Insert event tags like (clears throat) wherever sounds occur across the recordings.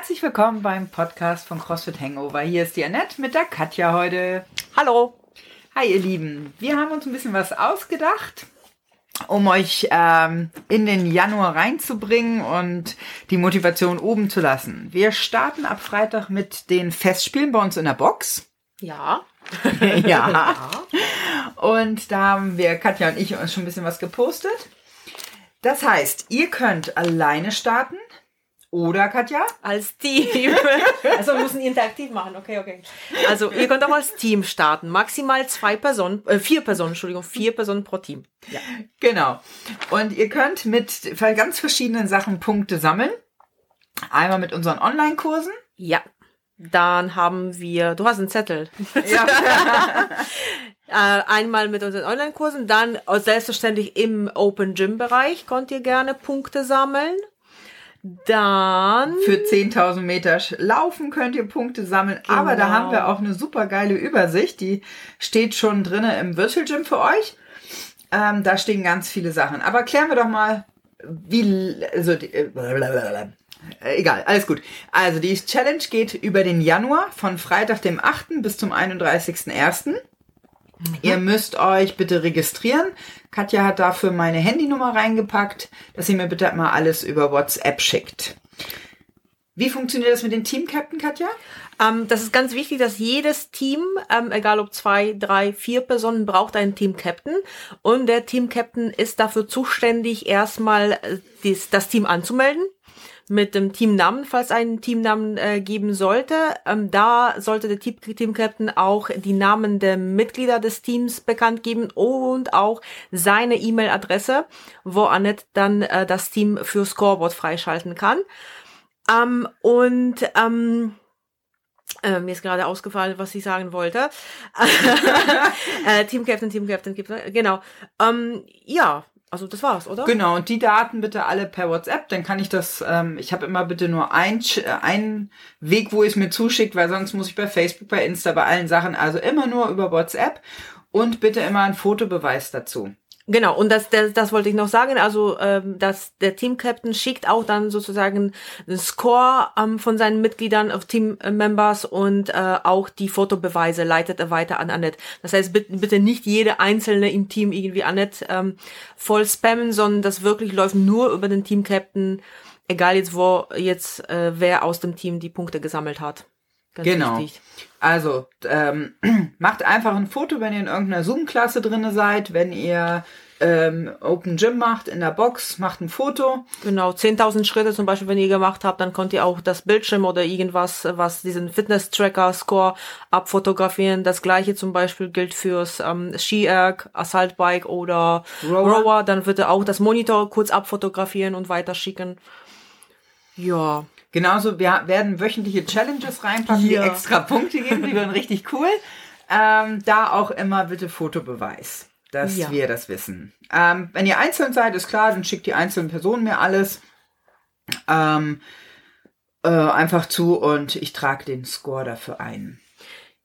Herzlich willkommen beim Podcast von CrossFit Hangover. Hier ist die Annette mit der Katja heute. Hallo. Hi ihr Lieben, wir haben uns ein bisschen was ausgedacht, um euch ähm, in den Januar reinzubringen und die Motivation oben zu lassen. Wir starten ab Freitag mit den Festspielen bei uns in der Box. Ja. (laughs) ja. Und da haben wir, Katja und ich, uns schon ein bisschen was gepostet. Das heißt, ihr könnt alleine starten oder, Katja? Als Team. (laughs) also wir müssen interaktiv machen. Okay, okay. Also ihr könnt auch als Team starten. Maximal zwei Personen, äh, vier Personen, Entschuldigung, vier Personen pro Team. Ja. Genau. Und ihr könnt mit ganz verschiedenen Sachen Punkte sammeln. Einmal mit unseren Online-Kursen. Ja. Dann haben wir, du hast einen Zettel. Ja. (laughs) äh, einmal mit unseren Online-Kursen, dann selbstverständlich im Open Gym Bereich könnt ihr gerne Punkte sammeln. Dann. Für 10.000 Meter Laufen könnt ihr Punkte sammeln. Genau. Aber da genau. haben wir auch eine super geile Übersicht. Die steht schon drinnen im Virtual Gym für euch. Ähm, da stehen ganz viele Sachen. Aber klären wir doch mal, wie, also, die, äh, egal, alles gut. Also, die Challenge geht über den Januar von Freitag, dem 8. bis zum 31.01. Mhm. Ihr müsst euch bitte registrieren. Katja hat dafür meine Handynummer reingepackt, dass ihr mir bitte mal alles über WhatsApp schickt. Wie funktioniert das mit den Team Captain, Katja? Ähm, das ist ganz wichtig, dass jedes Team, ähm, egal ob zwei, drei, vier Personen, braucht einen Team Captain. Und der Team Captain ist dafür zuständig, erstmal äh, dies, das Team anzumelden mit dem Teamnamen, falls einen Teamnamen äh, geben sollte. Ähm, da sollte der Team, Team Captain auch die Namen der Mitglieder des Teams bekannt geben und auch seine E-Mail-Adresse, wo Annette dann äh, das Team für Scoreboard freischalten kann. Ähm, und ähm, äh, mir ist gerade ausgefallen, was ich sagen wollte. (laughs) äh, Team Captain, Team Captain, genau. Ähm, ja, also das war's, oder? Genau, und die Daten bitte alle per WhatsApp, dann kann ich das, ähm, ich habe immer bitte nur ein, ein Weg, wo ihr es mir zuschickt, weil sonst muss ich bei Facebook, bei Insta, bei allen Sachen, also immer nur über WhatsApp und bitte immer ein Fotobeweis dazu. Genau, und das, das, das wollte ich noch sagen. Also, ähm, dass der Team-Captain schickt auch dann sozusagen den Score ähm, von seinen Mitgliedern auf Team-Members und äh, auch die Fotobeweise leitet er weiter an Annette. Das heißt, bitte, bitte nicht jede einzelne im Team irgendwie Annette ähm, voll spammen, sondern das wirklich läuft nur über den Team-Captain, egal jetzt wo jetzt äh, wer aus dem Team die Punkte gesammelt hat. Ganz genau. Wichtig. Also ähm, (clears throat) macht einfach ein Foto, wenn ihr in irgendeiner Zoom-Klasse drinne seid, wenn ihr ähm, Open Gym macht in der Box, macht ein Foto. Genau, 10.000 Schritte zum Beispiel, wenn ihr gemacht habt, dann könnt ihr auch das Bildschirm oder irgendwas, was diesen Fitness-Tracker-Score abfotografieren. Das gleiche zum Beispiel gilt fürs ähm, Ski-Erg, Assault-Bike oder Rower. Rower. Dann wird er auch das Monitor kurz abfotografieren und weiterschicken. Ja. Genauso, wir werden wöchentliche Challenges reinpacken, ja. die extra Punkte geben, die werden richtig cool. Ähm, da auch immer bitte Fotobeweis, dass ja. wir das wissen. Ähm, wenn ihr einzeln seid, ist klar, dann schickt die einzelnen Personen mir alles ähm, äh, einfach zu und ich trage den Score dafür ein.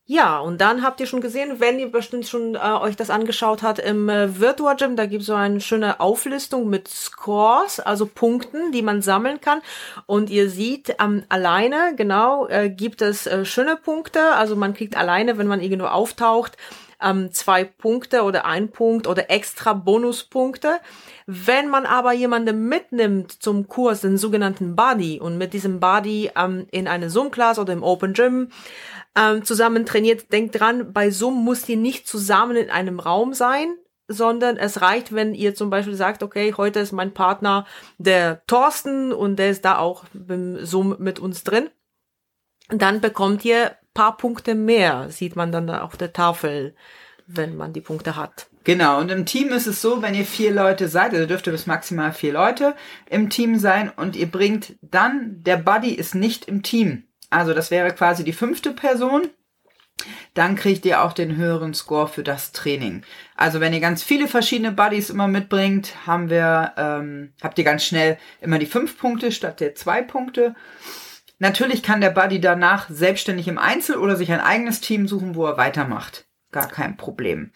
Ja, und dann habt ihr schon gesehen, wenn ihr bestimmt schon äh, euch das angeschaut habt im äh, Virtual Gym, da gibt es so eine schöne Auflistung mit Scores, also Punkten, die man sammeln kann. Und ihr seht, ähm, alleine, genau, äh, gibt es äh, schöne Punkte. Also man kriegt alleine, wenn man irgendwo auftaucht, ähm, zwei Punkte oder ein Punkt oder extra Bonuspunkte. Wenn man aber jemanden mitnimmt zum Kurs, den sogenannten Buddy, und mit diesem Buddy ähm, in eine Zoom-Class oder im Open Gym ähm, zusammen trainiert, denkt dran, bei Zoom muss ihr nicht zusammen in einem Raum sein, sondern es reicht, wenn ihr zum Beispiel sagt, okay, heute ist mein Partner der Thorsten und der ist da auch beim Zoom mit uns drin. Dann bekommt ihr paar Punkte mehr, sieht man dann auf der Tafel, wenn man die Punkte hat. Genau, und im Team ist es so, wenn ihr vier Leute seid, also dürft ihr bis maximal vier Leute im Team sein und ihr bringt dann, der Buddy ist nicht im Team. Also das wäre quasi die fünfte Person. Dann kriegt ihr auch den höheren Score für das Training. Also wenn ihr ganz viele verschiedene Buddies immer mitbringt, haben wir, ähm, habt ihr ganz schnell immer die fünf Punkte statt der zwei Punkte. Natürlich kann der Buddy danach selbstständig im Einzel oder sich ein eigenes Team suchen, wo er weitermacht. Gar kein Problem.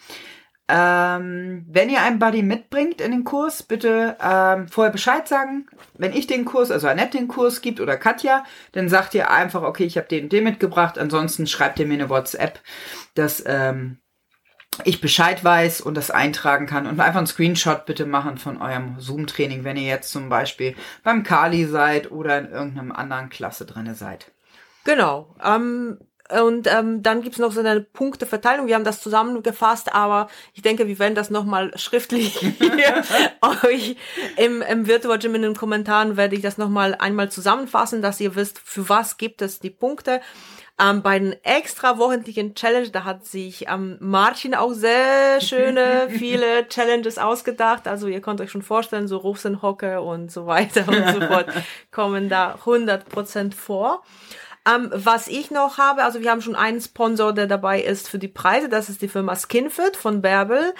Ähm, wenn ihr einen Buddy mitbringt in den Kurs, bitte ähm, vorher Bescheid sagen. Wenn ich den Kurs, also Annette den Kurs gibt oder Katja, dann sagt ihr einfach, okay, ich habe den den mitgebracht. Ansonsten schreibt ihr mir eine WhatsApp, dass ähm, ich Bescheid weiß und das eintragen kann und einfach einen Screenshot bitte machen von eurem Zoom-Training, wenn ihr jetzt zum Beispiel beim Kali seid oder in irgendeinem anderen Klasse drinne seid. Genau. Ähm, und ähm, dann gibt's noch so eine Punkteverteilung. Wir haben das zusammengefasst, aber ich denke, wir werden das nochmal schriftlich (laughs) euch im, im Virtual Gym in den Kommentaren werde ich das nochmal einmal zusammenfassen, dass ihr wisst, für was gibt es die Punkte. Ähm, bei den extra wochentlichen Challenge, da hat sich ähm, Martin auch sehr schöne, (laughs) viele Challenges ausgedacht. Also ihr könnt euch schon vorstellen, so Russenhocke und so weiter und so fort (laughs) kommen da 100% vor. Ähm, was ich noch habe, also wir haben schon einen Sponsor, der dabei ist für die Preise. Das ist die Firma Skinfit von Bärbel.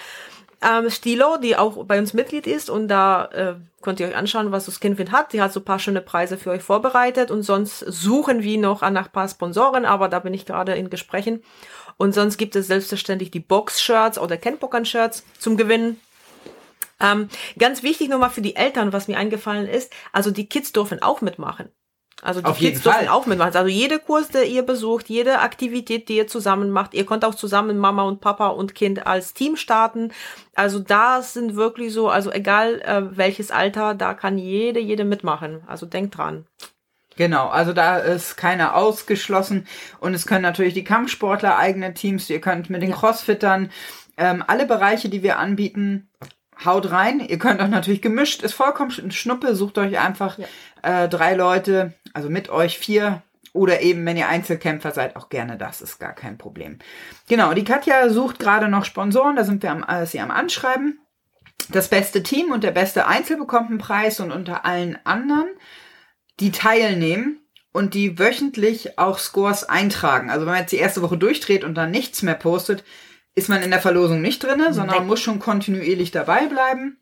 Ähm, Stilo, die auch bei uns Mitglied ist und da äh, könnt ihr euch anschauen, was so Skinfit hat. Die hat so paar schöne Preise für euch vorbereitet und sonst suchen wir noch nach ein paar Sponsoren, aber da bin ich gerade in Gesprächen. Und sonst gibt es selbstverständlich die Box-Shirts oder Kenpokan-Shirts zum Gewinnen. Ähm, ganz wichtig nochmal für die Eltern, was mir eingefallen ist, also die Kids dürfen auch mitmachen. Also die Auf Kids dürfen auch mitmachen. Also jede Kurs, der ihr besucht, jede Aktivität, die ihr zusammen macht, ihr könnt auch zusammen Mama und Papa und Kind als Team starten. Also da sind wirklich so, also egal äh, welches Alter, da kann jede, jede mitmachen. Also denkt dran. Genau, also da ist keiner ausgeschlossen und es können natürlich die Kampfsportler eigene Teams, ihr könnt mit den Crossfittern ähm, alle Bereiche, die wir anbieten, haut rein. Ihr könnt auch natürlich gemischt, ist vollkommen sch- Schnuppe, sucht euch einfach äh, drei Leute, also mit euch vier oder eben, wenn ihr Einzelkämpfer seid, auch gerne das, ist gar kein Problem. Genau, die Katja sucht gerade noch Sponsoren, da sind wir am, äh, sie am Anschreiben. Das beste Team und der beste Einzel bekommt einen Preis und unter allen anderen die teilnehmen und die wöchentlich auch Scores eintragen. Also wenn man jetzt die erste Woche durchdreht und dann nichts mehr postet, ist man in der Verlosung nicht drinne, sondern man muss schon kontinuierlich dabei bleiben.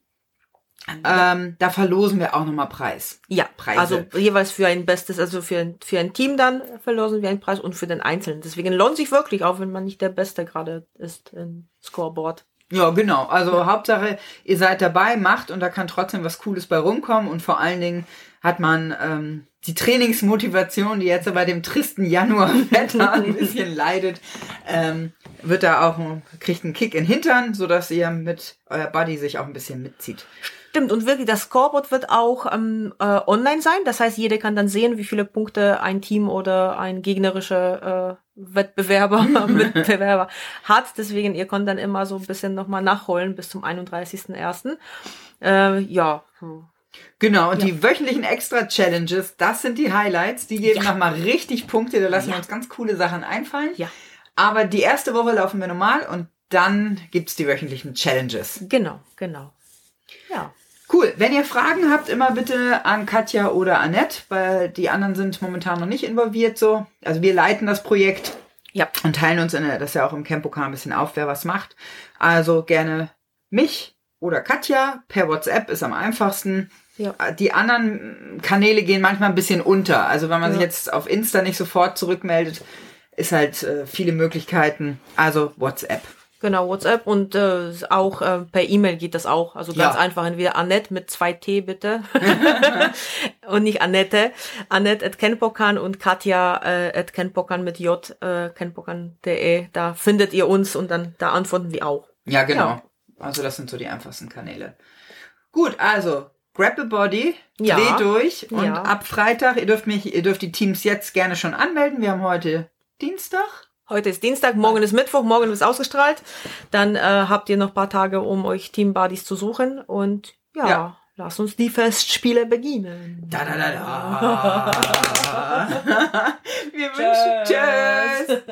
Ähm, da verlosen wir auch nochmal Preis. Ja, Preise. also jeweils für ein bestes, also für ein, für ein Team dann verlosen wir einen Preis und für den Einzelnen. Deswegen lohnt sich wirklich, auch wenn man nicht der Beste gerade ist im Scoreboard. Ja, genau. Also Hauptsache, ihr seid dabei, macht und da kann trotzdem was Cooles bei rumkommen und vor allen Dingen hat man ähm, die Trainingsmotivation, die jetzt bei dem tristen Januarwetter ein bisschen (laughs) leidet, ähm, wird da auch ein- kriegt einen Kick in den Hintern, so dass ihr mit euer Buddy sich auch ein bisschen mitzieht. Stimmt, und wirklich, das Scoreboard wird auch ähm, äh, online sein. Das heißt, jeder kann dann sehen, wie viele Punkte ein Team oder ein gegnerischer äh, Wettbewerber, (laughs) Mitbewerber hat. Deswegen, ihr könnt dann immer so ein bisschen nochmal nachholen bis zum 31.01. Äh, ja. Genau, und die wöchentlichen Extra-Challenges, das sind die Highlights. Die geben Ja. nochmal richtig Punkte, da lassen Ja. wir uns ganz coole Sachen einfallen. Ja. Aber die erste Woche laufen wir normal und dann gibt's die wöchentlichen Challenges. genau, genau. Ja. Cool. Wenn ihr Fragen habt, immer bitte an Katja oder Annette, weil die anderen sind momentan noch nicht involviert so. Also wir leiten das Projekt Ja. und teilen uns in der, das ja auch im Campokan ein bisschen auf, wer was macht. Also gerne mich oder Katja per WhatsApp ist am einfachsten. Ja. Die anderen Kanäle gehen manchmal ein bisschen unter. Also wenn man sich Ja. jetzt auf Insta nicht sofort zurückmeldet, ist halt äh, viele Möglichkeiten. Also WhatsApp. Genau, WhatsApp und äh, auch äh, per E-Mail geht das auch. Also ganz Ja. einfach entweder Annette mit zwei T bitte (laughs) und nicht Annette. Annette at Kenpokan und Katja äh, at Kenpokan mit J, äh, kenpokan.de. Da findet ihr uns und dann da antworten wir auch. Ja, genau. Ja. Also das sind so die einfachsten Kanäle. Gut, also grab a body, Ja. dreh durch und Ja. ab Freitag, ihr dürft mich, ihr dürft die Teams jetzt gerne schon anmelden. Wir haben heute Dienstag. Heute ist Dienstag, morgen ist Mittwoch, morgen ist ausgestrahlt. Dann äh, habt ihr noch paar Tage, um euch Team Buddies zu suchen und ja, Ja. lasst uns die Festspiele beginnen. Da da da da. (laughs) Wir wünschen Tschüss.